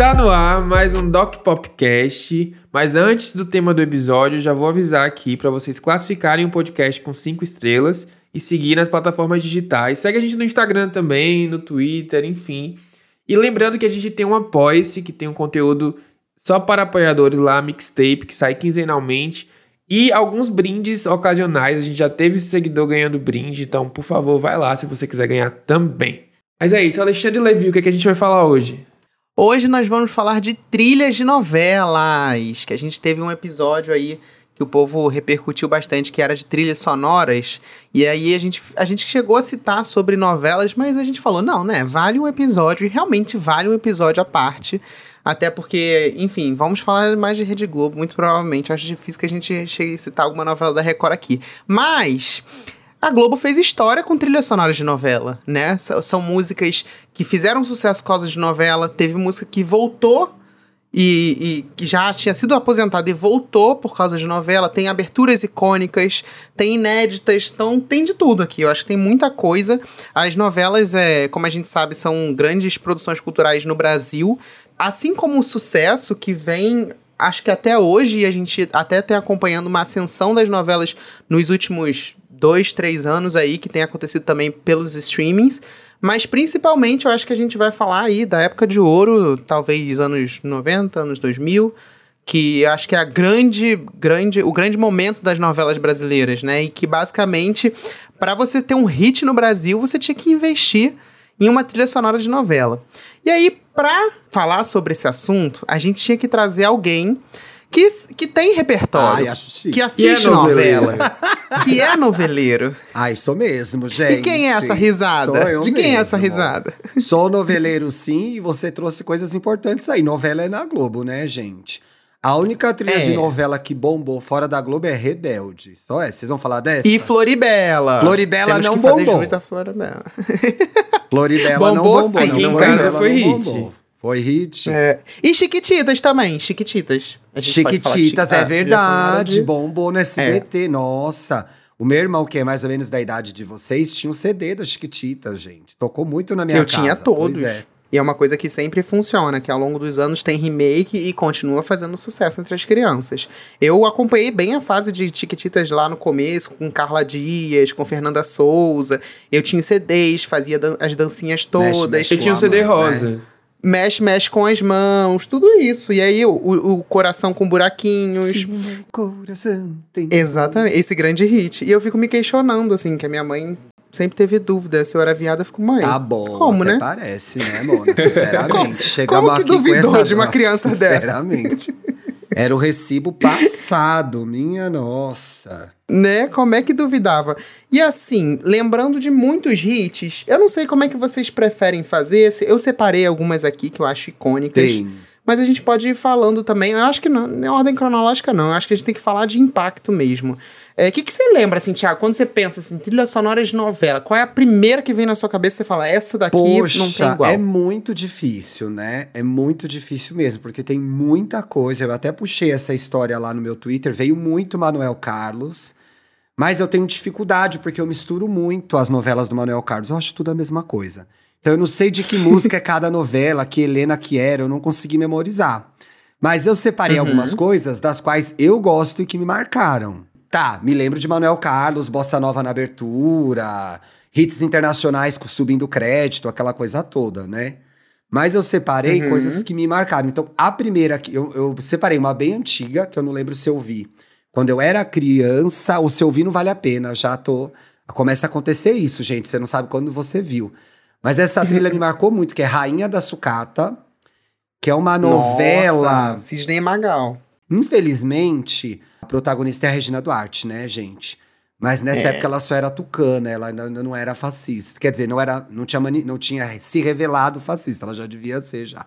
Tá no ar mais um Doc Popcast, mas antes do tema do episódio, já vou avisar aqui para vocês classificarem o podcast com 5 estrelas e seguir nas plataformas digitais. Segue a gente no Instagram também, no Twitter, enfim. E lembrando que a gente tem um Apoia-se, que tem um conteúdo só para apoiadores lá, mixtape, que sai quinzenalmente. E alguns brindes ocasionais. A gente já teve seguidor ganhando brinde, então por favor, vai lá se você quiser ganhar também. Mas é isso, Alexandre Levi, o que, é que a gente vai falar hoje? Hoje nós vamos falar de trilhas de novelas, que a gente teve um episódio aí que o povo repercutiu bastante, que era de trilhas sonoras. E aí a gente, a gente chegou a citar sobre novelas, mas a gente falou, não, né? Vale um episódio, e realmente vale um episódio à parte. Até porque, enfim, vamos falar mais de Rede Globo, muito provavelmente. Acho difícil que a gente chegue a citar alguma novela da Record aqui. Mas. A Globo fez história com trilhas sonoras de novela, né? S são músicas que fizeram sucesso por causa de novela. Teve música que voltou e, que já tinha sido aposentada e voltou por causa de novela. Tem aberturas icônicas, tem inéditas, então tem de tudo aqui. Eu acho que tem muita coisa. As novelas, é, como a gente sabe, são grandes produções culturais no Brasil. Assim como o sucesso que vem acho que até hoje, a gente até tem acompanhando uma ascensão das novelas nos últimos dois, três anos aí, que tem acontecido também pelos streamings. Mas principalmente eu acho que a gente vai falar aí da época de ouro, talvez anos 90, anos 2000, que acho que é a grande, grande, o grande momento das novelas brasileiras, né? E que basicamente, para você ter um hit no Brasil, você tinha que investir em uma trilha sonora de novela. E aí, para falar sobre esse assunto, a gente tinha que trazer alguém que, que tem repertório, Ai, acho chique. que assiste é novela, que é noveleiro. Ai, sou mesmo, gente. E quem é essa risada? Sou eu De quem é essa mesmo. risada? Sou noveleiro, sim, e você trouxe coisas importantes aí. Novela é na Globo, né, gente? A única trilha É. de novela que bombou fora da Globo é Rebelde. Só essa. Vocês vão falar dessa? E Floribela. Floribela Temos não que fazer bombou. jus a Floribela. Floribela não Bombou bombou. sim, não. em Floribela casa não foi hit. bombou. Foi hit. É. E Chiquititas também, Chiquititas. Chiquititas, Chiqui- é verdade. de- Bombou no SBT, nossa. O meu irmão, que é mais ou menos da idade de vocês, tinha um CD das Chiquititas, gente. Tocou muito na minha Eu casa. tinha todos. É. E é uma coisa que sempre funciona, que ao longo dos anos tem remake e continua fazendo sucesso entre as crianças. Eu acompanhei bem a fase de Chiquititas lá no começo, com Carla Dias, com Fernanda Souza. Eu tinha CDs, fazia dan- as dancinhas todas. mexe. Eu tinha um CD Amor, né? Mexe, mexe com as mãos, tudo isso. E aí o, o coração com buraquinhos. Meu coração tem- Exatamente, esse grande hit. E eu fico me questionando, assim, que a minha mãe sempre teve dúvida se eu era viada, eu fico, mãe. Tá bom, Como, até né? parece, né, Mona? Sinceramente. Chegamos como que aqui com duvidou essa de uma criança dessa? Sinceramente. Era o recibo passado, minha nossa. Né? Como é que duvidava? E assim, lembrando de muitos hits, eu não sei como é que vocês preferem fazer. Eu separei algumas aqui que eu acho icônicas. Tem. Mas a gente pode ir falando também. Eu acho que não, não é ordem cronológica, não. Eu acho que a gente tem que falar de impacto mesmo. O que, que você lembra, assim, Thiago, quando você pensa assim, trilha sonora de novela? Qual é a primeira que vem na sua cabeça e você fala, essa daqui Poxa, não tem igual? é muito difícil, né? É muito difícil mesmo, porque tem muita coisa. Eu até puxei essa história lá no meu Twitter, veio muito Manuel Carlos, mas eu tenho dificuldade porque eu misturo muito as novelas do Manuel Carlos. Eu acho tudo a mesma coisa. Então eu não sei de que música é cada novela, que Helena que era, eu não consegui memorizar. Mas eu separei Uhum. algumas coisas das quais eu gosto e que me marcaram. Tá, me lembro de Manuel Carlos, Bossa Nova na abertura, hits internacionais com- subindo crédito, aquela coisa toda, né? Mas eu separei Uhum. coisas que me marcaram. Então, a primeira que eu, eu separei uma bem antiga, que eu não lembro se eu vi. Quando eu era criança, ou se eu vi não vale a pena. Já tô. Começa a acontecer isso, gente. Você não sabe quando você viu. Mas essa trilha me marcou muito, que é Rainha da Sucata, que é uma novela. Nossa, Sidney Magal. Infelizmente, a protagonista é a Regina Duarte, né, gente? Mas nessa É. época ela só era tucana, ela ainda não era fascista. Quer dizer, não, era, não, tinha, mani- não tinha se revelado fascista, ela já devia ser já.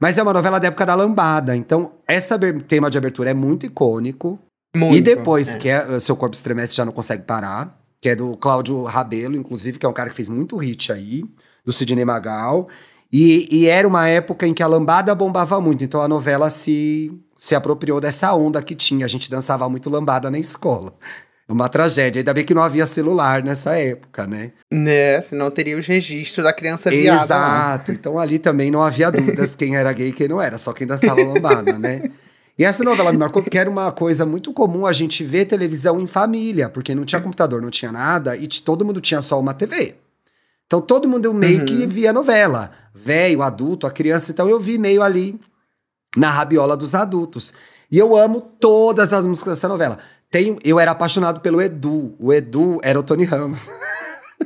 Mas é uma novela da época da lambada, então esse tema de abertura é muito icônico. Muito. e depois, é. que é Seu Corpo Estremece Já Não Consegue Parar, que é do Cláudio Rabelo, inclusive, que é um cara que fez muito hit aí, do Sidney Magal. E, e era uma época em que a lambada bombava muito, então a novela se, se apropriou dessa onda que tinha. A gente dançava muito lambada na escola. Uma tragédia. Ainda bem que não havia celular nessa época, né? Né, senão teria os registros da criança viada. lá. Exato. Então ali também não havia dúvidas quem era gay e quem não era, só quem dançava lambada, né? E essa novela me marcou porque era uma coisa muito comum a gente ver televisão em família, porque não tinha computador, não tinha nada, e todo mundo tinha só uma TV. Então todo mundo meio que via novela. Velho, adulto, a criança. Então eu vi meio ali na rabiola dos adultos. E eu amo todas as músicas dessa novela. Tenho, eu era apaixonado pelo Edu. O Edu era o Tony Ramos.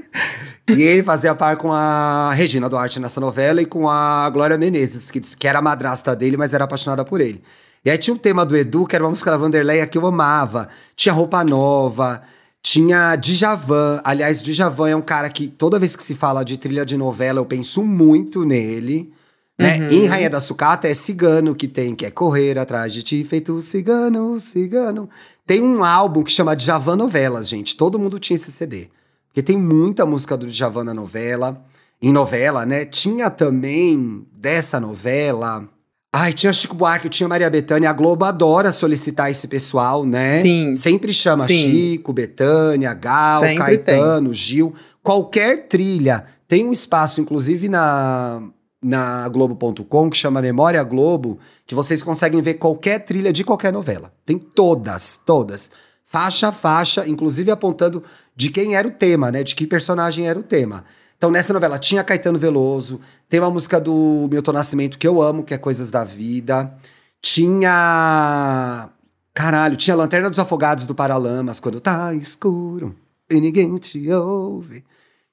e ele fazia par com a Regina Duarte nessa novela e com a Glória Menezes, que, que era a madrasta dele, mas era apaixonada por ele. E aí tinha um tema do Edu, que era uma música da Vanderleia que eu amava. Tinha Roupa Nova, tinha Djavan. Aliás, Djavan é um cara que toda vez que se fala de trilha de novela, eu penso muito nele. Né? Em Rainha da Sucata é cigano que tem, que é correr atrás de ti, feito cigano, cigano. Tem um álbum que chama Djavan Novelas, gente. Todo mundo tinha esse CD. Porque tem muita música do Djavan na novela. Em novela, né? Tinha também dessa novela. Ai, tinha Chico Buarque, tinha Maria Bethânia. A Globo adora solicitar esse pessoal, né? Sim. Sempre chama Sim. Chico, Betânia, Gal, Sempre Caetano, Gil. Qualquer trilha tem um espaço, inclusive na, na Globo.com, que chama Memória Globo, que vocês conseguem ver qualquer trilha de qualquer novela. Tem todas, todas. Faixa a faixa, inclusive apontando de quem era o tema, né? De que personagem era o tema. Então, nessa novela tinha Caetano Veloso, tem uma música do Milton Nascimento que eu amo, que é Coisas da Vida. Tinha. Caralho, tinha Lanterna dos Afogados do Paralamas, quando tá escuro e ninguém te ouve.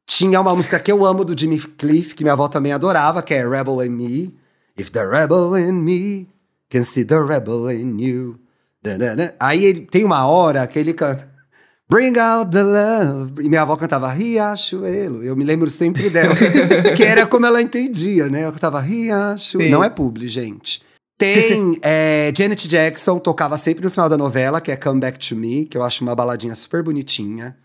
Tinha uma música que eu amo do Jimmy Cliff, que minha avó também adorava, que é Rebel in Me. If the rebel in me can see the rebel in you. Aí ele tem uma hora que ele canta. Bring out the love. E minha avó cantava Riachuelo. Eu me lembro sempre dela. que era como ela entendia, né? Ela cantava Riachuelo. Não é publi, gente. Tem é, Janet Jackson, tocava sempre no final da novela, que é Come Back to Me, que eu acho uma baladinha super bonitinha.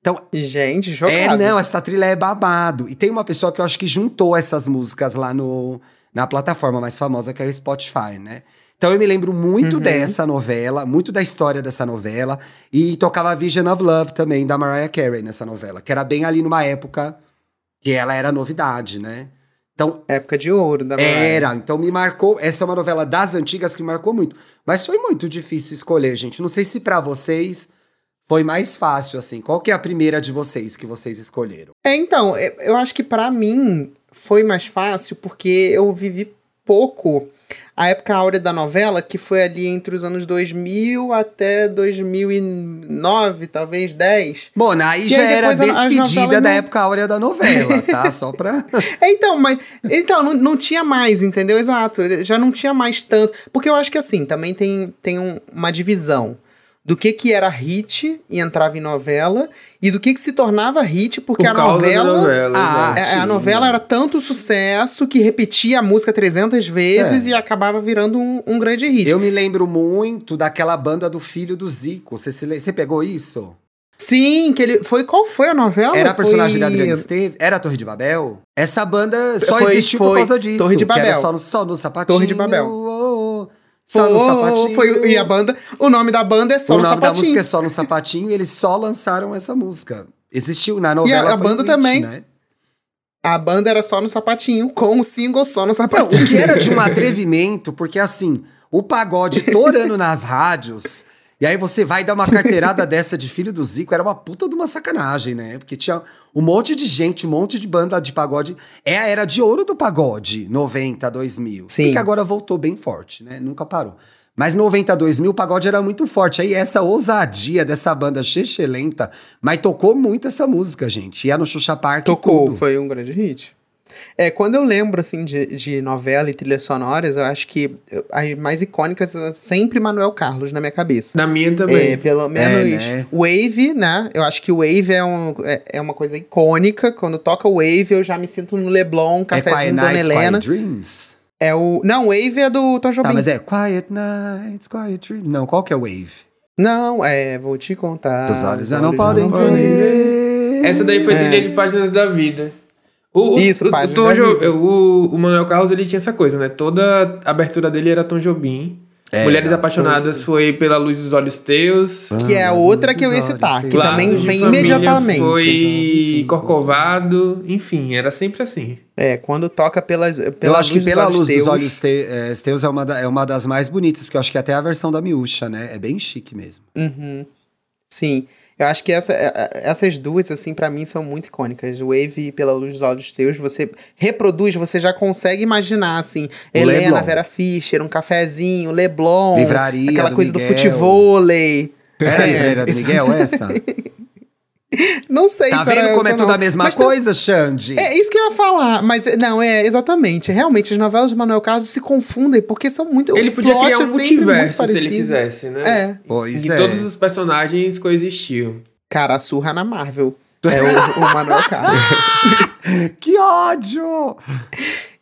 Então, Gente, jogado. é, não, essa trilha é babado. E tem uma pessoa que eu acho que juntou essas músicas lá no, na plataforma mais famosa, que era Spotify, né? Então eu me lembro muito Uhum. dessa novela, muito da história dessa novela. E tocava Vision of Love também, da Mariah Carey nessa novela, que era bem ali numa época que ela era novidade, né? Então, Época de ouro da Mariah. era, então me marcou. Essa é uma novela das antigas que marcou muito. Mas foi muito difícil escolher, gente. Não sei se pra vocês foi mais fácil, assim. Qual que é a primeira de vocês que vocês escolheram? É, então, é, eu acho que pra mim foi mais fácil porque eu vivi pouco a época áurea da novela, que foi ali entre os anos 2000 até 2009, talvez 10. Bom, aí E já aí era despedida da não- época áurea da novela, tá? Só pra. É, então, mas. Então, não, não tinha mais, entendeu? Exato. Já não tinha mais tanto. Porque eu acho que assim, também tem, tem um- uma divisão do que que era hit e entrava em novela, e do que que se tornava hit porque Por a novela. novela. Ah, exato. É, a novela era tanto sucesso que repetia a música 300 vezes É. e acabava virando um, um grande hit. Eu me lembro muito daquela banda do filho do Zico. Você, se você pegou isso? Sim, que ele. Foi, qual foi a novela? Era a personagem foi... da Adriana Esteves? Era a Torre de Babel? Essa banda só Foi- existiu por foi causa disso. Torre de Babel. só no, só no sapatinho. Torre de Babel. oh, oh, só no Foi- sapatinho. Foi, e a banda. O nome da banda é só o no nome da sapatinho. música é Só no Sapatinho e eles só lançaram essa música. Existiu na novela. a foi banda hit, também. Né? A banda era só no sapatinho, com o single só no Não, sapatinho. o que era de um atrevimento, porque assim, o pagode torando nas rádios, e aí você vai dar uma carteirada dessa de filho do Zico, era uma puta de uma sacanagem, né? Porque tinha um monte de gente, um monte de banda de pagode. É a era de ouro do pagode, 90, 2000. Sim. Porque agora voltou bem forte, né? Nunca parou. Mas 90, 2000, o pagode era muito forte. Aí essa ousadia dessa banda lenta, mas tocou muito essa música, gente. Ia no Xuxa Park Tocou, foi um grande hit. É, quando eu lembro, assim, de, de novela e trilhas sonoras, eu acho que as mais icônicas é sempre Manuel Carlos na minha cabeça. Na minha É, também. pelo menos né? Wave, né? Eu acho que Wave é, um, é, é uma coisa icônica. Quando toca Wave, eu já me sinto no Leblon, É cafezinho Dona Nights, Helena. Quiet Dreams. É o. Não, Wave é do Tom Jobim. Tá, mas é Quiet Nights, Quiet Dreams. Não, qual que é Wave? Não, é. Vou te contar. Os olhos já não podem ver. Essa daí foi É. trilha de páginas da vida. O, o- Isso, o, Páginas Tom Jo- o, o Manuel Carlos ele tinha essa coisa, né? Toda a abertura dele era Tom Jobim. É, Mulheres Apaixonadas foi Pela Luz dos Olhos Teus. Que é a outra que eu ia citar, que também vem imediatamente. Foi Sim. Corcovado. Enfim, era sempre assim. É, quando toca pelas, pela eu acho que luz pela dos olhos luz teus, dos olhos te, é, teus é uma, da- é uma das mais bonitas, porque eu acho que até a versão da Miúcha, né? É bem chique mesmo. Uhum. Sim. Eu acho que essa- é- é- essas duas, assim, pra mim são muito icônicas. Wave e Pela Luz dos Olhos Teus, você reproduz, você já consegue imaginar, assim, O Helena, Leblon. Vera Fischer, um cafezinho, Leblon, Livraria aquela do coisa do Miguel. futevôlei. Era a É, livreira do Miguel, essa? Não sei Tá se vendo como é tudo a mesma Mas tem- coisa, Xande? É isso que eu ia falar, mas é- não, é exatamente. Realmente, as novelas de Manuel Carlos se confundem, porque são muito. Ele podia plot criar é um muito multiverso se ele quisesse, né? É. Pois E é. todos os personagens coexistiam. Cara, a surra na Marvel. É o, o Manuel Carlos. Que ódio!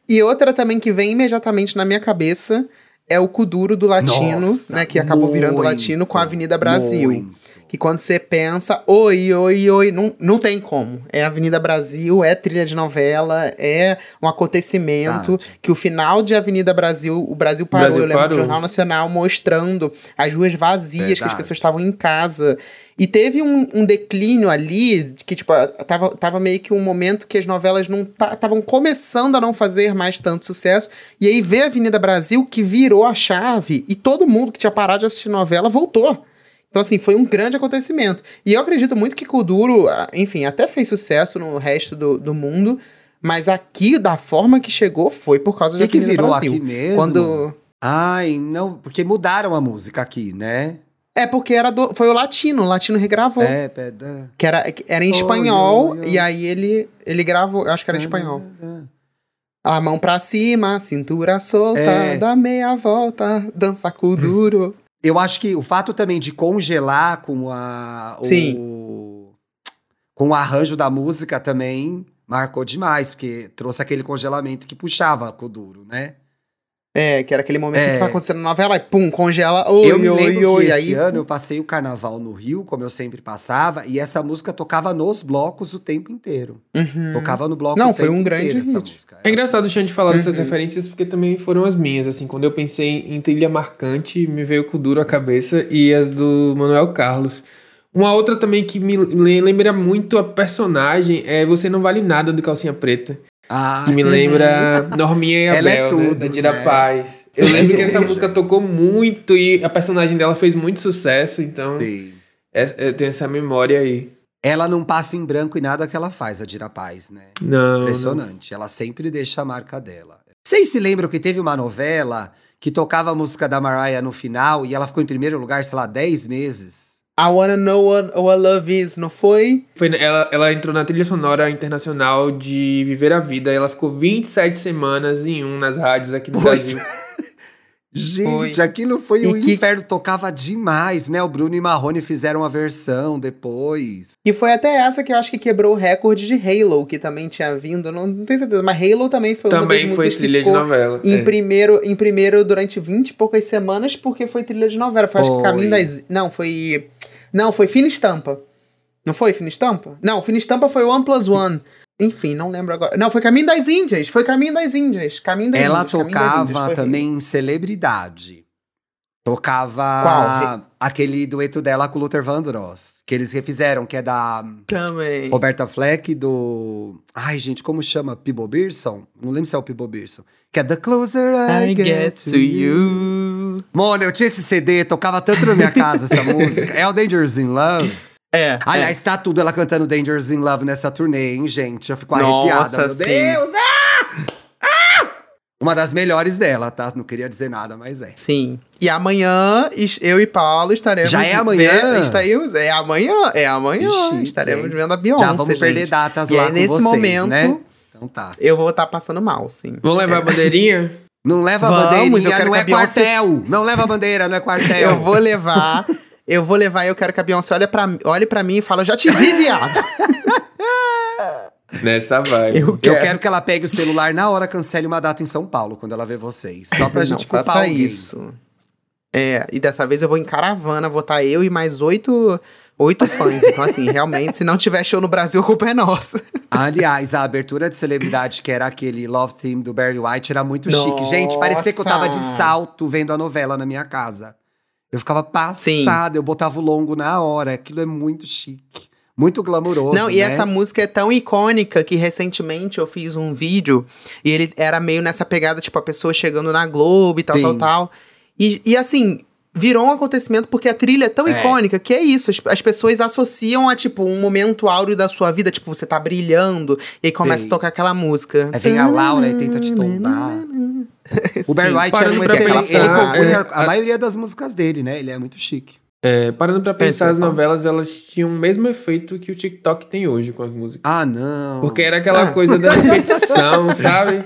E outra também que vem imediatamente na minha cabeça é o Kuduro do Latino, Nossa, né? Que acabou virando muito, Latino com a Avenida Brasil. muito. Que quando você pensa, oi, oi, oi, não, não tem como. É Avenida Brasil, é trilha de novela, é um acontecimento. Verdade. Que o final de Avenida Brasil, o Brasil parou. Brasil eu lembro do parou. Jornal Nacional mostrando as ruas vazias, que as Verdade. pessoas estavam em casa. E teve um, um declínio ali, que, tipo, tava, tava meio que um momento que as novelas não estavam começando a não fazer mais tanto sucesso. E aí veio a Avenida Brasil, que virou a chave, e todo mundo que tinha parado de assistir novela voltou. Então, assim, foi um grande acontecimento. E eu acredito muito que Kuduro, enfim, até fez sucesso no resto do, do mundo, mas aqui, da forma que chegou, foi por causa O de que, que Avenida virou Brasil. aqui mesmo? Quando. Ai, não, porque mudaram a música aqui, né? É porque era do, foi o latino, o latino regravou. É, peda. Que era, era em espanhol, oi, oi. e aí ele, ele gravou, eu acho que era em espanhol. A mão pra cima, cintura solta, É. dá meia volta, dança com duro. Eu acho que o fato também de congelar com a. Sim. O, com o arranjo da música também marcou demais, porque trouxe aquele congelamento que puxava com o duro, né? É, que era aquele momento É. que tá acontecendo na novela, e pum, congela, oi, eu me oi, lembro oi, que aí... esse ano eu passei o carnaval no Rio, como eu sempre passava, e essa música tocava nos blocos o tempo inteiro. Uhum. Tocava no bloco Não, o foi tempo um grande inteiro hit. música. É engraçado o Xande falar dessas Uhum. referências porque também foram as minhas, assim, quando eu pensei em trilha marcante, me veio com duro a cabeça e as do Manuel Carlos. Uma outra também que me le- lembra muito a personagem é Você Não Vale Nada do Calcinha Preta. Ah, Que me lembra Norminha e é Abel, né, tudo, da Dira né? Paz. Eu lembro que essa música tocou muito e a personagem dela fez muito sucesso, então é, é, tem essa memória aí. Ela não passa em branco em nada que ela faz, a Dira Paz, né? Não, não. Impressionante. Ela sempre deixa a marca dela. Vocês se lembram que teve uma novela que tocava a música da Mariah no final e ela ficou em primeiro lugar, sei lá, 10 meses? I wanna know what, what love is, não foi? Foi, ela, ela entrou na trilha sonora internacional de Viver a Vida. Ela ficou 27 semanas em um nas rádios aqui no Pois. Brasil. Gente, Foi. aquilo foi E o que- inferno, tocava demais, né? O Bruno e Marrone fizeram uma versão depois. E foi até essa que eu acho que quebrou o recorde de Halo, que também tinha vindo, não, não tenho certeza, mas Halo também foi uma das Também foi músicas que trilha de novela. em é. primeiro, em primeiro durante 20 e poucas semanas, porque foi trilha de novela. Foi, acho que Foi. Caminho das... Não, foi... Não, foi Fina Estampa. Não foi Fina Estampa? Não, Fina Estampa foi One Plus One. Enfim, não lembro agora. Não, foi Caminho das Índias. Foi Caminho das Índias. Caminho das Ela Índias, tocava Índias, também em celebridade. Tocava Qual? aquele dueto dela com o Luther Vandross, que eles refizeram, que é da Também. Roberta Fleck do. Ai, gente, como chama? Pibo Birson? Não lembro se é o Pibo Birson. Que é The Closer I, Get, to You. Mano, eu tinha esse CD, tocava tanto na minha casa essa música. É o Dangerous in Love. É. Aliás, tá tudo ela cantando Dangerous in Love nessa turnê, hein, gente? Eu fico Nossa, arrepiada. Meu sim. Deus! Ah! Ah! Uma das melhores dela, tá? Não queria dizer nada, mas é. Sim. E amanhã, eu e Paulo estaremos. Já é amanhã? Vendo, estaremos, é amanhã, é amanhã. Chique, estaremos hein? vendo a Beyoncé. Já vamos perder gente. datas E lá aí, com nesse vocês, momento, né? Então tá. eu vou estar passando mal, sim. Vamos levar a bandeirinha? Não leva Vamos, a bandeirinha, quero não é Beyoncé- quartel. Não leva a bandeira, não é quartel. Eu vou levar. Eu vou levar e eu quero que a Beyoncé olhe pra, olhe pra mim e fale: Eu já te vi, viado. Nessa vibe. Eu Eu quero que ela pegue o celular na hora, cancele uma data em São Paulo, quando ela vê vocês. Só pra Não, gente culpar faça alguém. isso. É, e dessa vez eu vou em caravana, vou estar eu e mais oito, oito fãs. Então, assim, realmente, se não tiver show no Brasil, a culpa é nossa. Aliás, a abertura de celebridade, que era aquele Love Theme do Barry White, era muito chique. Gente, parecia que eu tava de Nossa! salto vendo a novela na minha casa. Eu ficava passada, eu botava o longo na hora. Aquilo é muito chique. Muito glamouroso. Não, e né? essa música é tão icônica que recentemente eu fiz um vídeo e ele era meio nessa pegada, tipo, a pessoa chegando na Globo e tal, Sim. tal, tal. E, e assim, virou um acontecimento porque a trilha é tão É. icônica que é isso. As, as pessoas associam a, tipo, um momento áureo da sua vida, tipo, você tá brilhando e aí começa Sim. a tocar aquela música. Aí vem a Laura e tenta te tombar. O Barry. White era um exemplo. pensar, Ele compunha é, a maioria das músicas dele, né? Ele é muito chique. É, parando pra pensar, eu as novelas elas tinham o mesmo efeito que o TikTok tem hoje com as músicas. Ah, não. Porque era aquela Ah. coisa da repetição, sabe?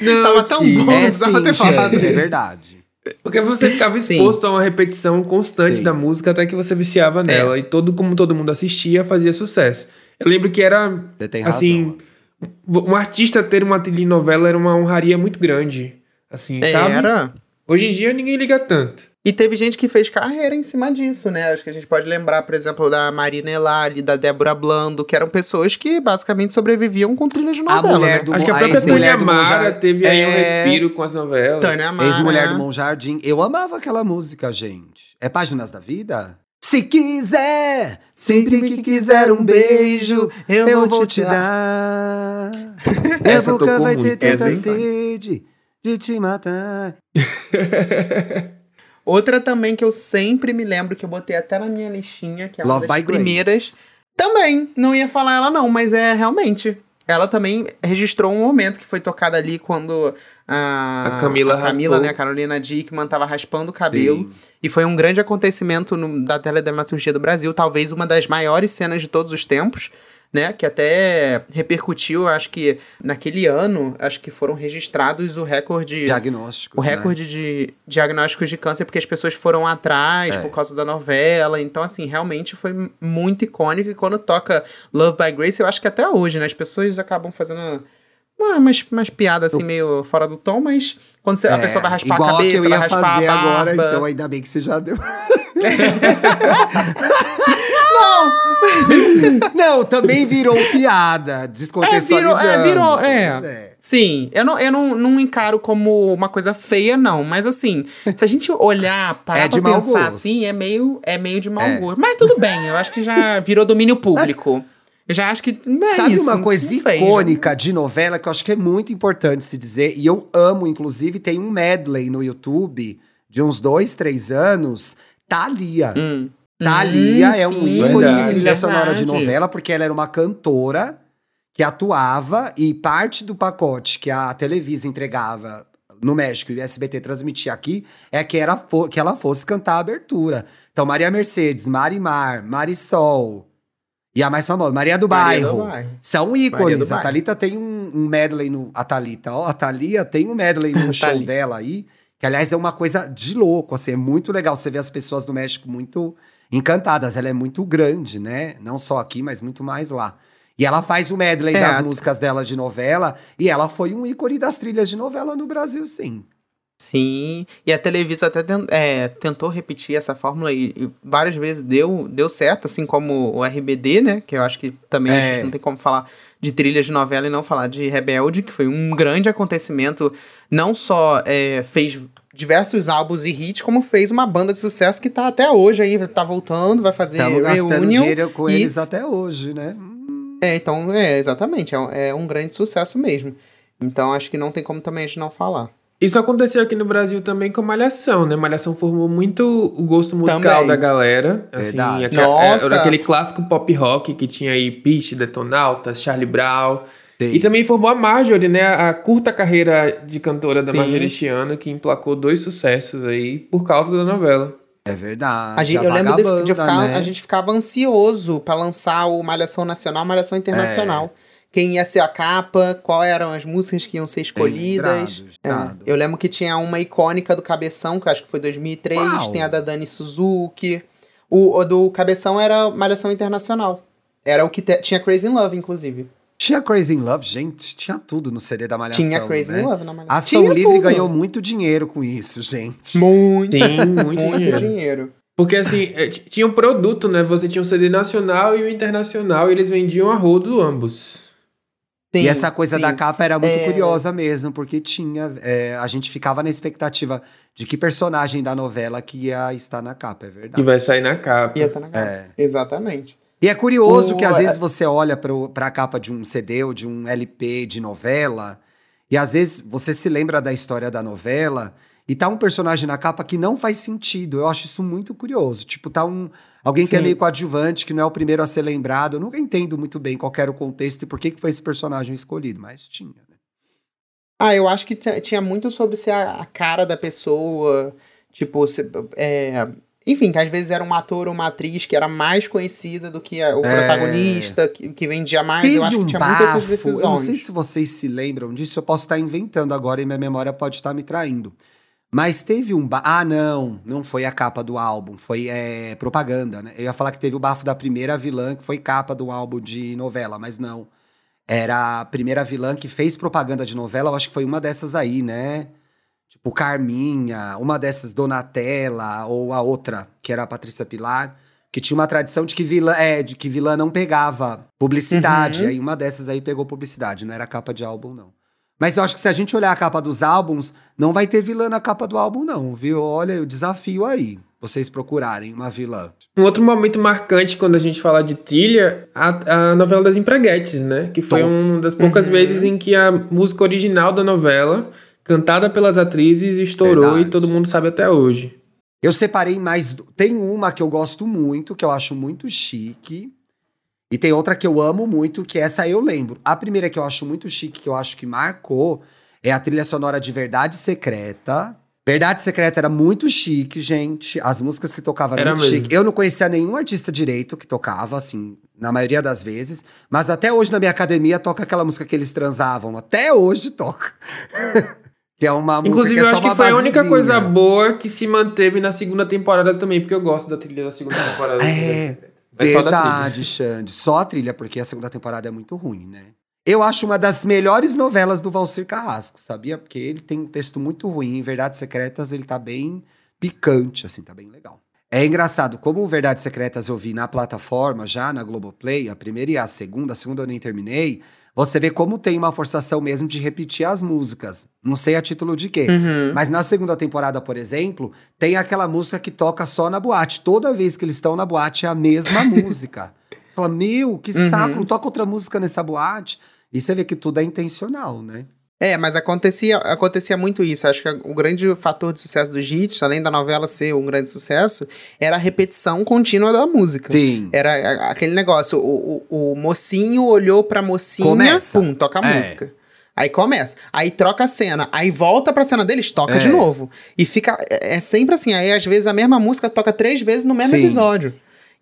Não, Tava tão bom. É precisava sim, ter falado é verdade. Porque você ficava Sim. exposto a uma repetição constante Sim. da música até que você viciava É. nela. E todo, como todo mundo assistia, fazia sucesso. Eu lembro que era, tem razão. assim, um artista ter uma trilha em novela era uma honraria muito grande. Assim, sabe? Era. Hoje em dia ninguém liga tanto. E teve gente que fez carreira em cima disso, né? Acho que a gente pode lembrar, por exemplo, da Marina Elali, da Débora Blando, que eram pessoas que basicamente sobreviviam com trilhas de A novela, mulher né? do Acho que a a própria ex-mulher Tânia do Mara teve aí um É, respiro com as novelas. Tânia Amara. Ex-mulher do Monjardim. Eu amava aquela música, gente. É Páginas da Vida? Se quiser, sempre que quiser um beijo, eu, vou te dar. Minha Essa boca vai ter tanta hein? sede de te matar. Outra também que eu sempre me lembro, que eu botei até na minha listinha, que é uma Love das by Grace. primeiras. Também, não ia falar ela não, mas é realmente. Ela também registrou um momento que foi tocada ali quando a, A Camila a Camila, né, a Carolina Dickman tava raspando o cabelo. Sim. E foi um grande acontecimento no- da teledramaturgia do Brasil, talvez uma das maiores cenas de todos os tempos, né? Que até repercutiu, acho que naquele ano, acho que foram registrados o recorde. Diagnóstico. O recorde de diagnósticos de câncer, porque as pessoas foram atrás É. por causa da novela. Então, assim, realmente foi muito icônico. E quando toca Love by Grace, eu acho que até hoje, né? As pessoas acabam fazendo uma- umas, umas piadas assim, meio fora do tom, mas quando você- a É, pessoa vai raspar igual a cabeça, que eu vai ia raspar fazer a barba. agora, então ainda bem que você já deu. Não, também virou piada, É, descontextualizando. virou, é, virou, Pois é. Sim, eu não, eu não, não encaro como uma coisa feia, não. Mas assim, se a gente olhar, parar É de pra mau pensar gosto. assim, é meio, é meio de mau É. gosto. Mas tudo bem, eu acho que já virou domínio público. Eu já acho que. É Sabe isso, uma coisa sei, icônica de novela que eu acho que é muito importante se dizer, e eu amo, inclusive, tem um medley no YouTube de uns dois, três anos, Thalia. Hum. Thalia Hum, é um sim, ícone verdade. de trilha sonora de novela, porque ela era uma cantora que atuava e parte do pacote que a Televisa entregava no México e o SBT transmitia aqui é que, era que ela fosse cantar a abertura. Então, Maria Mercedes, Marimar, Marisol e a mais famosa, Maria do Maria do Bairro. Bairro. São ícones. A Bairro. Thalita tem um, um medley no. A Thalita, ó, a Thalia tem um medley no show dela aí. Que, aliás, é uma coisa de louco, assim, é muito legal. Você vê as pessoas do México muito encantadas. Ela é muito grande, né? Não só aqui, mas muito mais lá. E ela faz o medley É, das a- músicas dela de novela. E ela foi um ícone das trilhas de novela no Brasil, sim. Sim, e a Televisa até é, tentou repetir essa fórmula e, e várias vezes deu, deu certo, assim como o RBD, né? Que eu acho que também a É. gente não tem como falar de trilhas de novela e não falar de Rebelde, que foi um grande acontecimento. Não só é, fez diversos álbuns e hits, como fez uma banda de sucesso que tá até hoje aí, tá voltando, vai fazer Estamos gastando reunião. dinheiro com e- eles até hoje, né? É, então, é, exatamente, é, um- é um grande sucesso mesmo. Então acho que não tem como também a gente não falar. Isso aconteceu aqui no Brasil também com Malhação, né? Malhação formou muito o gosto musical Também. da galera. Assim, Verdade. aque- Nossa! Era aquele clássico pop rock que tinha aí Peach, Detonautas, Charlie Brown. Sim. E também formou a Marjorie, né? A curta carreira de cantora da. Marjorie este ano, que emplacou dois sucessos aí por causa da novela. É verdade. A gente, a eu lembro de, de ficar, né? a gente ficava ansioso pra lançar o Malhação Nacional, Malhação Internacional. É. Quem ia ser a capa, quais eram as músicas que iam ser escolhidas. Lembrado, É. Eu lembro que tinha uma icônica do Cabeção, que eu acho que foi 2003, Uau! tem a da Dani Suzuki. O, o do Cabeção era Malhação Internacional. Era o que te- tinha Crazy in Love, inclusive. Tinha Crazy in Love, gente, tinha tudo no CD da Malhação. tinha Crazy né? in Love na Malhação. Ação Tinha Livre tudo. ganhou muito dinheiro com isso, gente. muito, Tem muito, muito dinheiro. dinheiro. Porque assim, t- tinha um produto, né? Você tinha um CD nacional e o internacional, e eles vendiam a rodo ambos. Sim, e essa coisa sim. da capa era muito É. curiosa mesmo, porque tinha. é, a gente ficava na expectativa de que personagem da novela que ia estar na capa, é Que verdade. vai sair na capa. Ia estar na capa. É. Exatamente. E é curioso O- que às é- vezes você olha pro- pra capa de um CD ou de um LP de novela, e às vezes você se lembra da história da novela, e tá um personagem na capa que não faz sentido. Eu acho isso muito curioso. Tipo, tá um. Alguém que é Sim. meio coadjuvante, que não é o primeiro a ser lembrado. Eu nunca entendo muito bem qual era o contexto e por que, que foi esse personagem escolhido, mas tinha, né? Ah, eu acho que tinha muito sobre ser a, a cara da pessoa, tipo, se- é, enfim, que às vezes era um ator ou uma atriz que era mais conhecida do que a- o É. protagonista, que, que vendia mais. Teve eu acho um que tinha muito essas bafo, decisões. eu não sei se vocês se lembram disso, eu posso estar inventando agora e minha memória pode estar me traindo. Mas teve um ba... Ah, não, não foi a capa do álbum, foi é, propaganda, né? Eu ia falar que teve o bafo da primeira vilã, que foi capa do álbum de novela, mas não. Era a primeira vilã que fez propaganda de novela, eu acho que foi uma dessas aí, né? Tipo, Carminha, uma dessas, Donatella, ou a outra, que era a Patrícia Pilar, que tinha uma tradição de que vilã, é, de que vilã não pegava publicidade. Uhum. Aí uma dessas aí pegou publicidade, não era capa de álbum, não. Mas eu acho que se a gente olhar a capa dos álbuns, não vai ter vilã na capa do álbum, não, viu? Olha, o desafio aí. Vocês procurarem uma vilã. Um outro momento marcante quando a gente fala de trilha, a, a novela das empreguetes, né? Que foi Tom. uma das poucas Uhum. vezes em que a música original da novela, cantada pelas atrizes, estourou Verdade. e todo mundo sabe até hoje. Eu separei mais. Tem uma que eu gosto muito, que eu acho muito chique. E tem outra que eu amo muito, que essa eu lembro. A primeira que eu acho muito chique, que eu acho que marcou, é a trilha sonora de Verdade Secreta. Verdade Secreta era muito chique, gente. As músicas que tocavam eram Era muito mesmo. chique. Eu não conhecia nenhum artista direito que tocava, assim, na maioria das vezes. Mas até hoje na minha academia toca aquela música que eles transavam. Até hoje toca. que é uma música Inclusive, que é eu acho que uma foi a única coisa boa que se manteve na segunda temporada também, porque eu gosto da trilha da segunda temporada. É, trilha. Verdade, Xande. Só a trilha, porque a segunda temporada é muito ruim, né? Eu acho uma das melhores novelas do Valcir Carrasco, sabia? Porque ele tem um texto muito ruim. Em Verdades Secretas, ele tá bem picante, assim, tá bem legal. É engraçado, como Verdades Secretas eu vi na plataforma, já na Globoplay, a primeira e a segunda, a segunda eu nem terminei, você vê como tem uma forçação mesmo de repetir as músicas. Não sei a título de quê. Uhum. Mas na segunda temporada, por exemplo, tem aquela música que toca só na boate. Toda vez que eles estão na boate é a mesma música. Fala, meu, que Uhum. saco, não toca outra música nessa boate. E você vê que tudo é intencional, né? É, mas acontecia, acontecia muito isso. Acho que o grande fator de sucesso dos hits, além da novela ser um grande sucesso, era a repetição contínua da música. Sim. Era aquele negócio, o, o, o mocinho olhou pra mocinha, Começa. pum, toca a É. música. Aí começa, aí troca a cena, aí volta pra cena deles, toca É. de novo. E fica, é é sempre assim, aí às vezes a mesma música toca três vezes no mesmo Sim. episódio.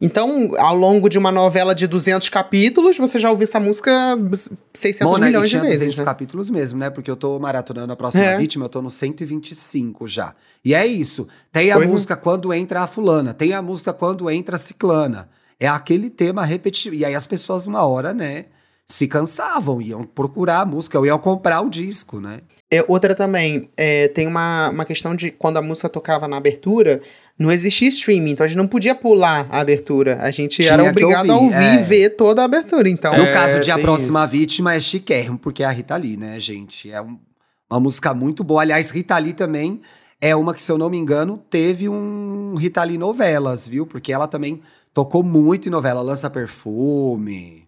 Então, ao longo de uma novela de 200 capítulos, você já ouviu essa música 600 Mona, e milhões de vezes, 200 né? capítulos mesmo, né? Porque eu tô maratonando a próxima É. vítima, eu tô no 125 já. E é isso. Tem a Pois é. música quando entra a fulana, tem a música quando entra a ciclana. É aquele tema repetitivo. E aí as pessoas, uma hora, né, se cansavam, iam procurar a música, ou iam comprar o disco, né? É, outra também, é, tem uma, uma questão de quando a música tocava na abertura, não existia streaming, então a gente não podia pular a abertura. A gente Tinha era obrigado a ouvir, ouvir é. e ver toda a abertura. Então, No É, caso de A Próxima Vítima, é chiquérrimo, porque é a Rita Lee, né, gente? É um- uma música muito boa. Aliás, Rita Lee também é uma que, se eu não me engano, teve um Rita Lee novelas, viu? Porque ela também tocou muito em novela. Lança Perfume.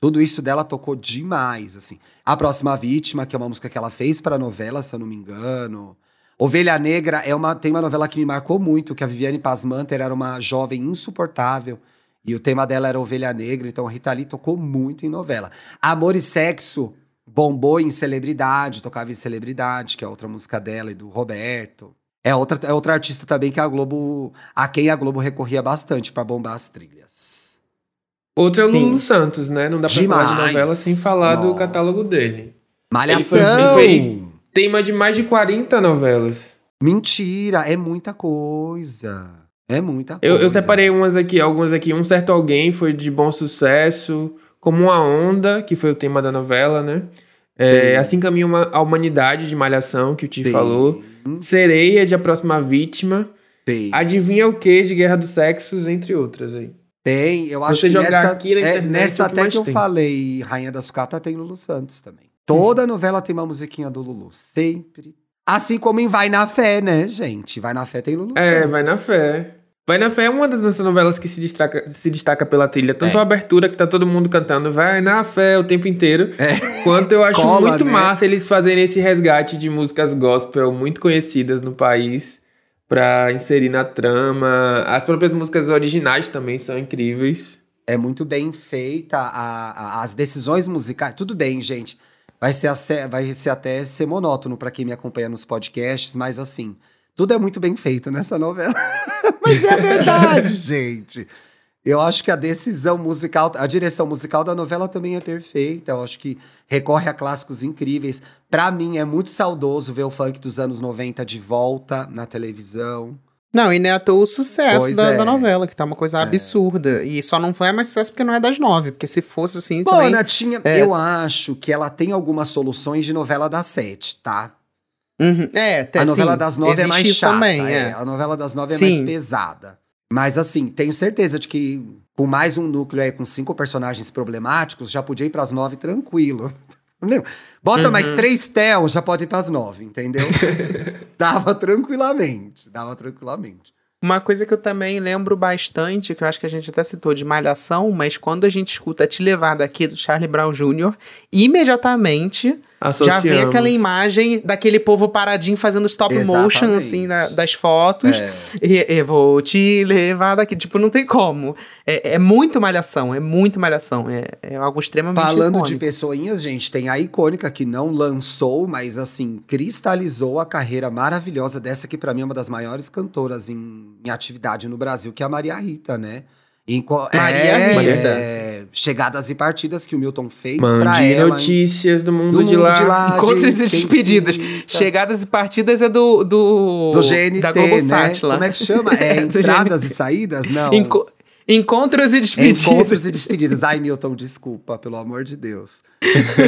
Tudo isso dela tocou demais, assim. A Próxima Vítima, que é uma música que ela fez para novela, se eu não me engano. Ovelha Negra é uma, tem uma novela que me marcou muito, que a Viviane Pasmanter era uma jovem insuportável. E o tema dela era Ovelha Negra, então a Rita Lee tocou muito em novela. Amor e Sexo bombou em Celebridade, tocava em Celebridade, que é outra música dela e do Roberto. É outra, é outra artista também que a Globo, a quem a Globo recorria bastante para bombar as trilhas. Outro é o. Lulu Santos, né? Não dá pra falar de Demais. novela sem falar do Nossa. catálogo dele. Malhação! Ele foi- Tema de mais de 40 novelas. Mentira, é muita coisa. É muita Eu, coisa. eu separei umas aqui, algumas aqui. Um certo alguém foi de bom sucesso. Como uma onda, que foi o tema da novela, né? É, Sim. assim caminha uma, a humanidade de Malhação, que o Ti falou. Sereia de A Próxima Vítima. Sim. Adivinha o que de Guerra dos Sexos, entre outras aí. Tem, eu acho Você que jogar nessa, aqui na é, internet, nessa o que até mais que eu tem? falei, Rainha da Sucata tem Lulu Santos também. Toda novela tem uma musiquinha do Lulu, sempre. Assim como em Vai na Fé, né, gente? Vai na Fé tem Lulu É. Vai na Fé. Vai na Fé é uma das nossas novelas que se destaca, se destaca pela trilha. Tanto É. a abertura, que tá todo mundo cantando Vai na Fé o tempo inteiro. Quanto eu acho Cola, muito né? massa eles fazerem esse resgate de músicas gospel muito conhecidas no país pra inserir na trama. As próprias músicas originais também são incríveis. É muito bem feita a- a- as decisões musicais. Tudo bem, gente. Vai ser, vai ser até ser monótono pra quem me acompanha nos podcasts, mas assim, tudo é muito bem feito nessa novela. mas é verdade, gente. Eu acho que a decisão musical, a direção musical da novela também é perfeita. Eu acho que recorre a clássicos incríveis. Pra mim é muito saudoso ver o funk dos anos 90 de volta na televisão. Não, e não é à toa o sucesso da, é. da novela, que tá uma coisa absurda. E só não foi mais sucesso porque não é das nove. Porque se fosse assim, também... Mona, tinha. é. Eu acho que ela tem algumas soluções de novela das sete, tá? Uhum. É, tem, a novela sim, das nove é mais chata. também, é. é. A novela das nove é mais Sim. pesada. Mas assim, tenho certeza de que com mais um núcleo aí com cinco personagens problemáticos, já podia ir pras nove tranquilo. Entendeu? Bota mais Uhum. três Theo, já pode ir pras nove, entendeu? dava tranquilamente, dava tranquilamente. Uma coisa que eu também lembro bastante, que eu acho que a gente até citou de Malhação, mas quando a gente escuta Te Levar daqui do Charlie Brown Jr., imediatamente já vem Associamos. aquela imagem daquele povo paradinho fazendo stop motion, Exatamente. assim, na- das fotos. É. E, e vou te levar daqui. Tipo, não tem como. É, é muito malhação, é muito malhação. É, é algo extremamente Falando de icônico. pessoinhas, gente, tem a icônica que não lançou, mas assim, cristalizou a carreira maravilhosa dessa que pra mim é uma das maiores cantoras em, em atividade no Brasil, que é a Maria Rita, né? Em co- Maria é, Rita. é, chegadas e partidas que o Milton fez pra Mande ela. notícias do mundo, do de, mundo lá. de lá. Encontros de e despedidas. Chegadas e partidas é do. Do, Do GNT, da né? Lá. Como é que chama? É entradas e saídas? Não. Enco- Encontros e despedidas. Encontros e despedidas. Ai, Milton, desculpa, pelo amor de Deus.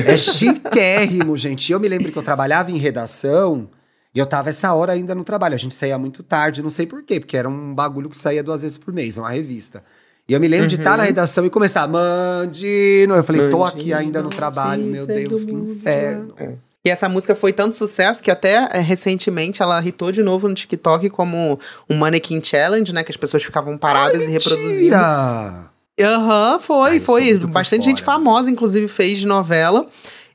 É chiquérrimo, gente. Eu me lembro que eu trabalhava em redação e eu tava essa hora ainda no trabalho. A gente saía muito tarde, não sei por quê, porque era um bagulho que saía duas vezes por mês, uma revista. E eu me lembro de estar na redação e começar, Mandino. Eu falei, tô aqui Mandino, ainda no trabalho, meu notícia Deus, que inferno. E essa música foi tanto sucesso que até é, recentemente ela hitou de novo no TikTok como um Mannequin Challenge, né? Que as pessoas ficavam paradas e reproduzindo. Aham, foi, Ai, sou foi. Bastante gente famosa, inclusive, fez de novela.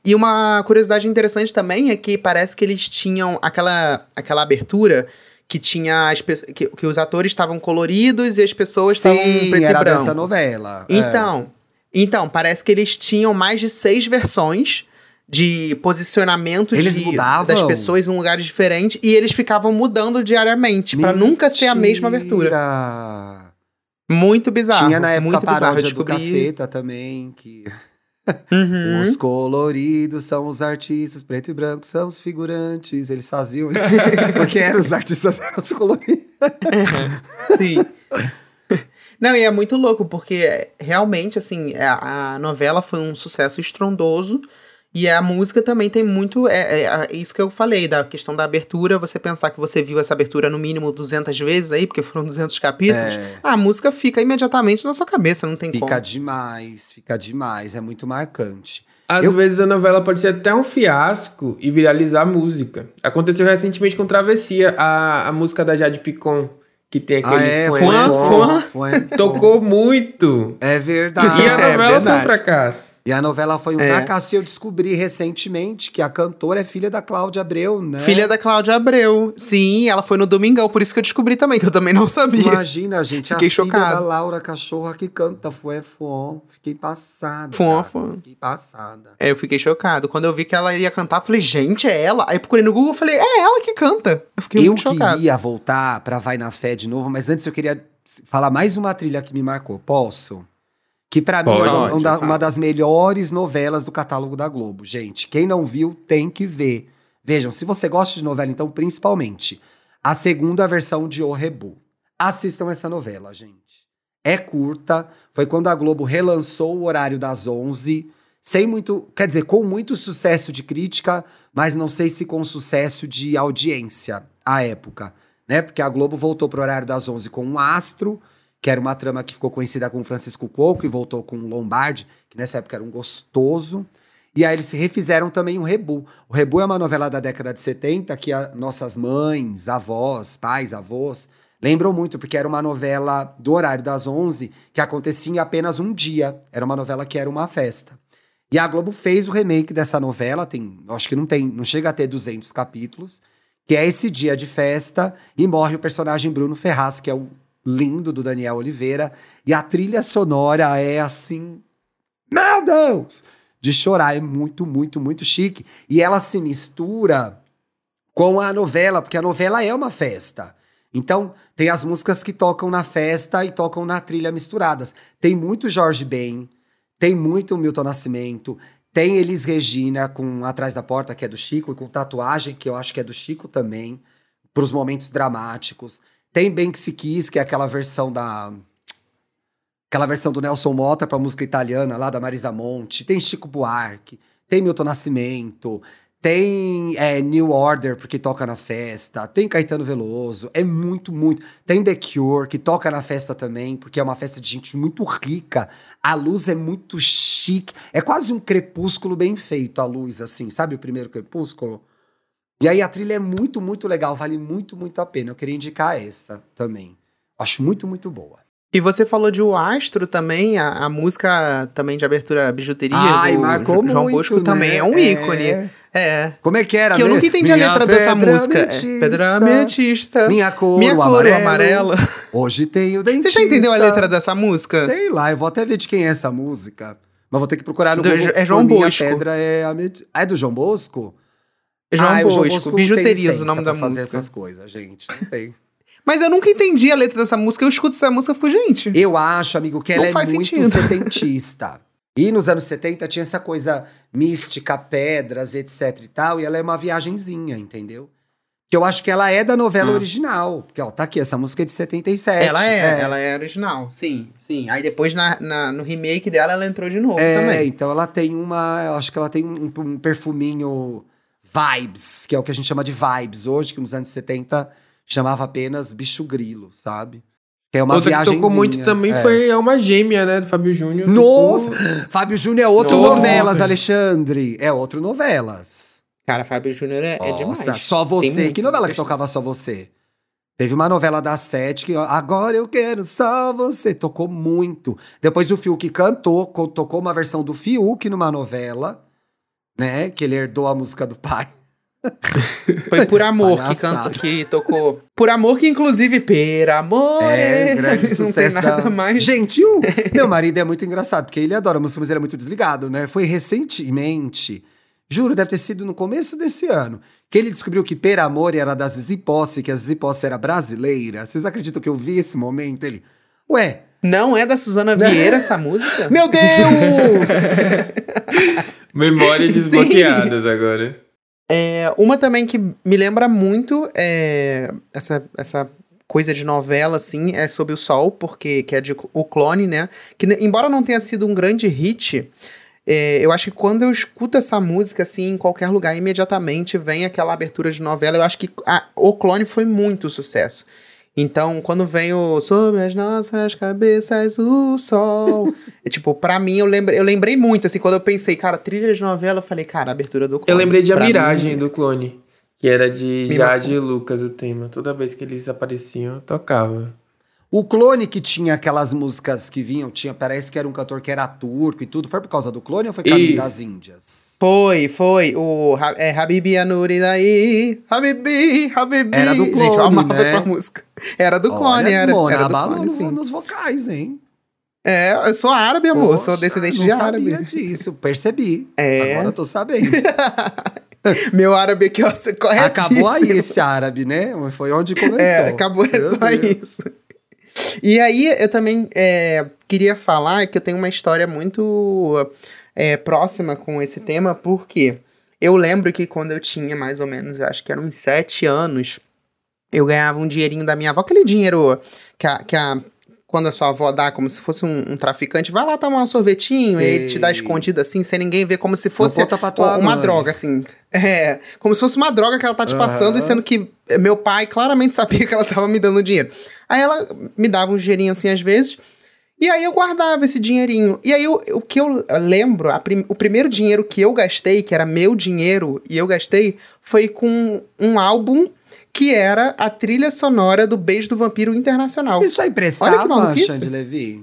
E uma curiosidade interessante também é que parece que eles tinham aquela, aquela abertura que tinha as, que, que os atores estavam coloridos e as pessoas estavam preto era e branco. dessa novela. é. Então, então, parece que eles tinham mais de seis versões de posicionamento Eles de- mudavam? das pessoas em lugares diferentes e eles ficavam mudando diariamente pra nunca ser a mesma abertura. Muito bizarro. Tinha na época muito a paródia bizarro. Do. Caceta também, que Uhum. os coloridos são os artistas, preto e branco são os figurantes. Eles faziam isso, porque eram os artistas, eram os coloridos. Sim. Não, e é muito louco, porque é, realmente, assim, é, a novela foi um sucesso estrondoso. E a música também tem muito. É, é, é isso que eu falei, da questão da abertura. Você pensar que você viu essa abertura no mínimo 200 vezes aí, porque foram 200 capítulos. É. A música fica imediatamente na sua cabeça, não tem Fica como. demais, fica demais, é muito marcante. Às Eu- vezes a novela pode ser até um fiasco e viralizar a música. Aconteceu recentemente com Travessia, a, a música da Jade Picon, que tem aquele Ah, é? Fuã. fuã. Foi- Tocou muito. É verdade. E a É novela foi um verdade. fracasso. E a novela foi um É. fracasso. E eu descobri recentemente que a cantora é filha da Cláudia Abreu, né? Filha da Cláudia Abreu. Sim, ela foi no Domingão, por isso que eu descobri também, que eu também não sabia. Imagina, gente, a Fiquei filha chocado. da Laura Cachorra que canta Fué Fuon. Fiquei passada. Cara. Fuon. Fiquei passada. É, eu fiquei chocado. Quando eu vi que ela ia cantar, eu falei, gente, é ela? Aí procurei no Google falei, é ela que canta. Eu fiquei eu muito chocado. queria voltar pra Vai na Fé de novo, mas antes eu queria falar mais uma trilha que me marcou. Posso? Que pra mim é uma, uma das melhores novelas do catálogo da Globo, gente. Quem não viu, tem que ver. Vejam, se você gosta de novela, então, principalmente, a segunda versão de O Rebu. Assistam essa novela, gente. É curta, foi quando a Globo relançou o horário das 11, sem muito, quer dizer, com muito sucesso de crítica, mas não sei se com sucesso de audiência à época, né? Porque a Globo voltou pro horário das 11 com um astro que era uma trama que ficou conhecida com Francisco Coco e voltou com Lombardi, que nessa época era um gostoso. E aí eles refizeram também o Rebu. O Rebu é uma novela da década de 70 que nossas mães, avós, pais, avós lembram muito, porque era uma novela do horário das 11 que acontecia em apenas um dia. Era uma novela que era uma festa. E a Globo fez o remake dessa novela, tem, acho que não tem, não chega a ter 200 capítulos, que é esse dia de festa e morre o personagem Bruno Ferraz, que é o lindo do Daniel Oliveira, e a trilha sonora é assim, meu Deus! de chorar. É muito, muito, muito chique. E ela se mistura com a novela, porque a novela é uma festa. Então, tem as músicas que tocam na festa e tocam na trilha misturadas. Tem muito Jorge Ben, tem muito Milton Nascimento, tem Elis Regina com Atrás da Porta, que é do Chico, e com Tatuagem, que eu acho que é do Chico também, para os momentos dramáticos. Tem Banksy Kiss, que é aquela versão da aquela versão do Nelson Mota para música italiana lá da Marisa Monte, tem Chico Buarque, tem Milton Nascimento, tem é, New Order, porque toca na festa, tem Caetano Veloso, é muito, muito. Tem The Cure, que toca na festa também, porque é uma festa de gente muito rica. A luz é muito chique, é quase um crepúsculo bem feito, a luz, assim, sabe o primeiro crepúsculo? E aí a trilha é muito, muito legal, vale muito, muito a pena. Eu queria indicar essa também. Acho muito, muito boa. E você falou de O Astro também, a, a música também de abertura bijuteria Ai, marcou João muito, Bosco né? também é um É. ícone. É. Como é que era? Que eu nunca entendi a Minha letra dessa música. É, ametista, Pedra ametista. Minha cor, Minha cor, amarelo. amarelo. Hoje tenho dentista. Você já entendeu a letra dessa música? Sei lá, eu vou até ver de quem é essa música. Mas vou ter que procurar no Do- Google. é João por Minha Bosco. Pedra é, amet... ah, é do João Bosco? João Ah, o Bosco, não Bijuterias, o nome da fazer música. essas coisas, gente. Não tem. Mas eu nunca entendi a letra dessa música. Eu escuto essa música e fico, gente. Eu acho, amigo, que ela é muito sentido. setentista. E nos anos 70 tinha essa coisa mística, pedras, etc e tal, e ela é uma viagenzinha, entendeu? Que eu acho que ela é da novela Ah. original. Porque, ó, tá aqui, essa música é de 77. Ela é, ela é original, sim, sim. Aí depois na, na- no remake dela ela entrou de novo É, também. então ela tem uma. Eu acho que ela tem um, um perfuminho vibes, que é o que a gente chama de vibes hoje, que nos anos 70 chamava apenas bicho grilo, sabe? Que é uma Outra que viagem. tocou muito também foi a Uma Gêmea, né? Do Fábio Júnior. Nossa! Tocou- Fábio Júnior é outro Nossa. novelas, Alexandre. É outro novelas. Cara, Fábio Júnior é, é demais. Nossa, só Tem você. muito. Que novela que tocava só você? Teve uma novela das sete que agora eu quero só você. Tocou muito. Depois o Fiuk cantou, co- tocou uma versão do Fiuk numa novela, né? Que ele herdou a música do pai. Foi Por Amor que, cantou, que tocou. Por Amor que, inclusive, Per Amor. É, grande Não tem nada da... mais. Gente, o meu marido é muito engraçado, porque ele adora música, mas ele é muito desligado, né? Foi recentemente, juro, deve ter sido no começo desse ano, que ele descobriu que Per Amor era da Zizi Posse, que a Zizi Posse era brasileira. Vocês acreditam que eu vi esse momento? Ele, ué, Não é da Suzana Vieira essa música? meu Deus! Memórias desbloqueadas agora. É, uma também que me lembra muito é, essa, essa coisa de novela, assim, é sobre o Sol, porque que é de o clone, né? Que embora não tenha sido um grande hit, é, eu acho que quando eu escuto essa música, assim, em qualquer lugar, imediatamente vem aquela abertura de novela. Eu acho que a- o clone foi muito sucesso. Então, quando vem o Sobre as nossas cabeças o sol. é tipo, pra mim, eu lembrei, eu lembrei muito, assim, quando eu pensei, cara, trilha de novela, eu falei, cara, abertura do clone. Eu lembrei de A Pra mim, Miragem do Clone. Que era de Jade e Lucas o tema. Toda vez que eles apareciam, eu tocava. o clone que tinha aquelas músicas que vinham, tinha, parece que era um cantor que era turco e tudo, foi por causa do clone ou foi Caminho Isso. das Índias? Foi, foi. O é, Habibi Anuri daí. Habibi, Habibi. Era do Gente, eu Clone, amava né? essa música. Era do clone, Olha, era. Mona, era do clone, no- sim. nos vocais, hein? É, eu sou árabe, amor. Poxa, sou descendente de sabia árabe. disso, percebi. É. Agora eu tô sabendo. Meu árabe aqui, ó, corretíssimo. Acabou aí esse árabe, né? Foi onde começou. É, acabou, é Meu só Deus. isso. E aí, eu também é, queria falar que eu tenho uma história muito é, próxima com esse tema, porque eu lembro que quando eu tinha mais ou menos, eu acho que eram uns sete anos, eu ganhava um dinheirinho da minha avó, aquele dinheiro que a, que a- quando a sua avó dá como se fosse um, um traficante, vai lá tomar um sorvetinho, e ele te dá Ei. escondido assim, sem ninguém ver, como se fosse uma mãe. droga, assim. É, como se fosse uma droga que ela tá te passando, Aham. e sendo que meu pai claramente sabia que ela tava me dando dinheiro. Aí ela me dava um dinheirinho assim às vezes. E aí eu guardava esse dinheirinho. E aí eu- o que eu lembro, a prim- o primeiro dinheiro que eu gastei, que era meu dinheiro, e eu gastei, foi com um álbum que era a trilha sonora do Beijo do Vampiro Internacional. Isso aí prestava, maluquice. Xande Levi?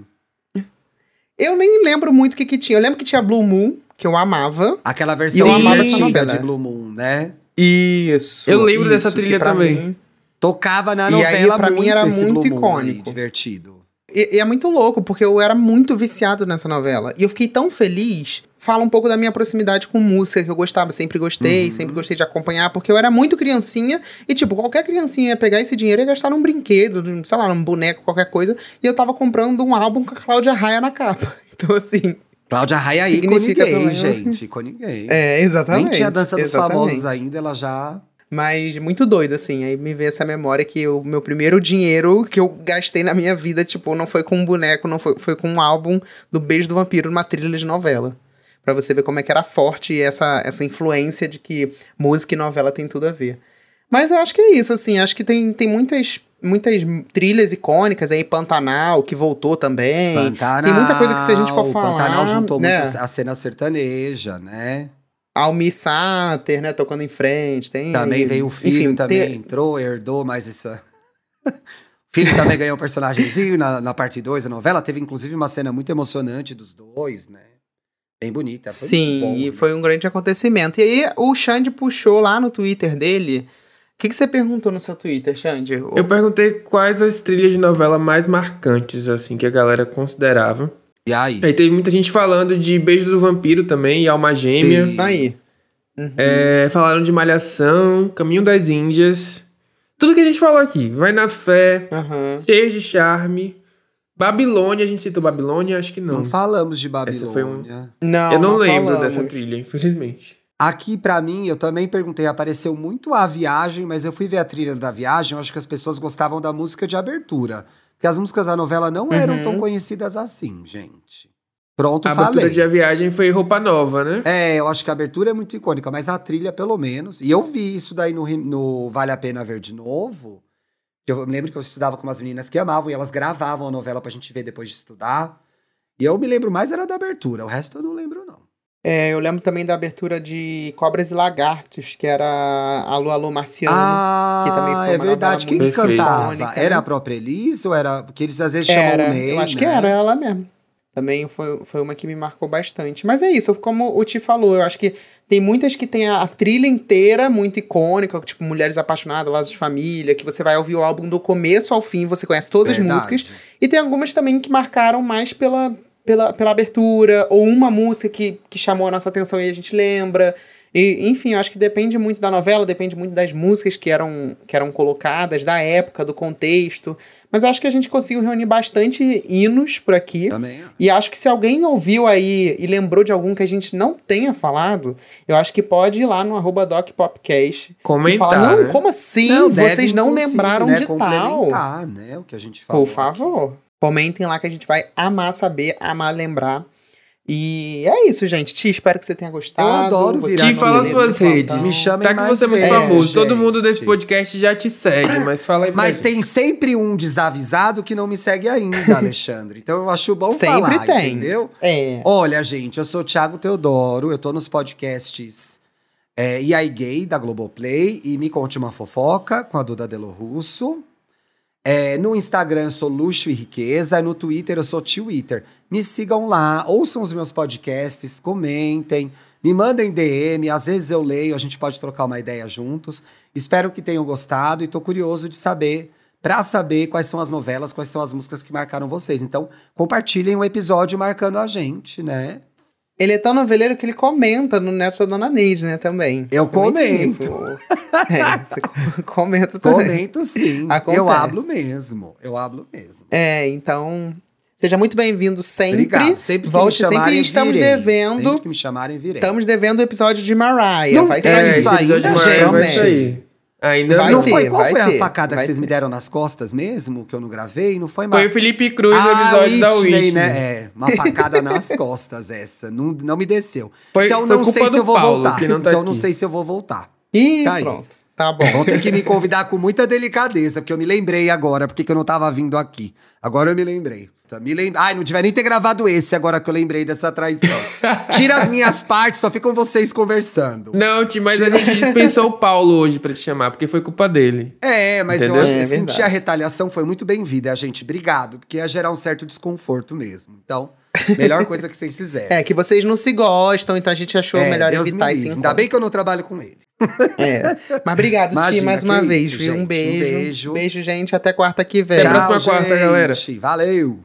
Eu nem lembro muito o que, que tinha. Eu lembro que tinha Blue Moon, que eu amava. Aquela versão eu amava essa novela. de Blue Moon, né? Isso. Eu lembro dessa isso, que trilha também. mim- Tocava na E novela aí, pra mim, muito era muito Moon aí, icônico. divertido. E, e é muito louco, porque eu era muito viciado nessa novela. E eu fiquei tão feliz. Fala um pouco da minha proximidade com música, que eu gostava, sempre gostei, Uhum. sempre gostei de acompanhar, porque eu era muito criancinha. E, tipo, qualquer criancinha ia pegar esse dinheiro e gastar num brinquedo, sei lá, num boneco, qualquer coisa. E eu tava comprando um álbum com a Cláudia Raia na capa. Então, assim. Cláudia Raia ícone Significa gay, também, gente. Ícone gay. É, exatamente. Nem tinha dança dos exatamente. famosos ainda, ela já. Mas muito doido, assim. Aí me veio essa memória que o meu primeiro dinheiro que eu gastei na minha vida, tipo, não foi com um boneco, não foi, foi com um álbum do Beijo do Vampiro numa trilha de novela. Pra você ver como é que era forte essa, essa influência de que música e novela tem tudo a ver. Mas eu acho que é isso, assim. Acho que tem, tem muitas, muitas trilhas icônicas aí, Pantanal, que voltou também. Pantanal. Tem muita coisa que se a gente for falar, Pantanal juntou né? muito a cena sertaneja, né? Almi Sater, né, tocando em frente. Tem, Também veio o filho, enfim, também tem- entrou, herdou mais essa. o filho também ganhou um personagemzinho na, na parte 2 da novela. Teve inclusive uma cena muito emocionante dos dois, né? Bem bonita. Foi Sim, bom, e né? foi um grande acontecimento. E aí o Xande puxou lá no Twitter dele. O que, que você perguntou no seu Twitter, Xande? Eu perguntei quais as trilhas de novela mais marcantes, assim, que a galera considerava. E aí? Aí teve muita gente falando de Beijo do Vampiro também, e Alma Gêmea. Sim. Aí. É, falaram de Malhação, Caminho das Índias. Tudo que a gente falou aqui. Vai na fé, Aham. Cheios de Charme. Babilônia, a gente citou Babilônia? Acho que não. Não falamos de Essa foi um- Babilônia. Não, Eu não, lembro falamos. dessa trilha, infelizmente. Aqui, pra mim, eu também perguntei, apareceu muito a viagem, mas eu fui ver a trilha da viagem, eu acho que as pessoas gostavam da música de abertura. Porque as músicas da novela não eram Uhum. tão conhecidas assim, gente. Pronto, A abertura falei. de A Viagem foi Roupa Nova, né? É, eu acho que a abertura é muito icônica, mas a trilha, pelo menos. E eu vi isso daí no, no Vale a Pena Ver de Novo. Eu me lembro que eu estudava com umas meninas que amavam e elas gravavam a novela pra gente ver depois de estudar. E eu me lembro mais era da abertura, o resto eu não lembro, não. É, eu lembro também da abertura de Cobras e Lagartos, que era Alô, Alô Marciano. Ah, que também foi é verdade. Quem que cantava? icônica, Era né? a própria Elis ou era. Porque eles às vezes chamam Era, o Ney, eu acho né? que era ela mesmo. Também foi, foi uma que me marcou bastante. Mas é isso, como o Ti falou, eu acho que tem muitas que tem a, a trilha inteira muito icônica, tipo Mulheres Apaixonadas, Laços de Família, que você vai ouvir o álbum do começo ao fim, você conhece todas Verdade. as músicas. E tem algumas também que marcaram mais pela, pela, pela abertura, ou uma música que, que chamou a nossa atenção e a gente lembra. E, enfim, eu acho que depende muito da novela, depende muito das músicas que eram, que eram colocadas, da época, do contexto. Mas acho que a gente conseguiu reunir bastante hinos por aqui. Também. ó. E acho que se alguém ouviu aí e lembrou de algum que a gente não tenha falado, eu acho que pode ir lá no arroba DocPopcast e Comentar, falar, não, né? como assim? Não, Vocês deve, não lembraram né, de tal? né? O que a gente falou. Por favor. Comentem lá que a gente vai amar saber, amar lembrar. E é isso, gente. Ti, espero que você tenha gostado. Eu adoro virar Ti, fala no suas redes. Me chamem Tá que você é muito famoso. Todo gente. mundo desse podcast já te segue, mas fala aí pra Mas gente. tem sempre um desavisado que não me segue ainda, Alexandre. Então eu acho bom Sempre falar, tem. entendeu? É. Olha, gente, eu sou o Thiago Teodoro, eu tô nos podcasts é, E aí Gay, da Globoplay, e Me Conte Uma Fofoca, com a Duda Delo Russo. É, no Instagram eu sou Luxo e Riqueza, no Twitter eu sou Twitter. Me sigam lá, ouçam os meus podcasts, comentem, me mandem DM, às vezes eu leio, a gente pode trocar uma ideia juntos. Espero que tenham gostado e tô curioso de saber, pra saber quais são as novelas, quais são as músicas que marcaram vocês. Então, compartilhem o episódio marcando a gente, né? Ele é tão noveleiro que ele comenta no Neto da Dona Neide, né, também. Eu Também comento. isso. É, você co- comenta também. Comento sim. Acontece. eu hablo mesmo. Eu hablo mesmo. É, então. Seja muito bem-vindo sempre. Obrigado. Sempre que Volte me chamarem, sempre. Estamos virei. devendo. Sempre que me chamarem, virei. Estamos devendo o episódio de Mariah. Não vai tem sair. isso ainda, de Mariah vai gente. sair. Ainda Vai não não. ter, foi? Qual vai foi ter, a facada que vocês ter. me deram nas costas mesmo, que eu não gravei? Não foi Foi mais. o Felipe Cruz no Ah, episódio da Whitney, Whitney. né? É, uma facada nas costas essa. Não, não me desceu. Foi- então foi não culpa sei se eu vou Paulo, voltar. não tá então não aqui. sei se eu vou voltar. Ih, Tá aí. pronto. Tá bom. Vão ter que me convidar com muita delicadeza, porque eu me lembrei agora, porque que eu não tava vindo aqui. Agora eu me lembrei. Tá, me lem... Ai, não devia nem ter gravado esse agora que eu lembrei dessa traição. Tira as minhas partes, só ficam vocês conversando. Não, Tim, mas a gente dispensou o Paulo hoje pra te chamar, porque foi culpa dele. É, mas Entendeu? eu, acho- É eu senti a retaliação, foi muito bem-vinda, gente. Obrigado, porque ia gerar um certo desconforto mesmo. Então, melhor coisa que vocês fizerem. É, que vocês não se gostam, então a gente achou É, melhor Deus me evitar esse livre. encontro. Ainda bem que eu não trabalho com ele. É. Mas obrigado, Ti, Imagina, mais que uma isso, vez, viu? gente. Um Um beijo. beijo. Beijo, gente. Até quarta que vem. Até a próxima quarta, galera. Valeu.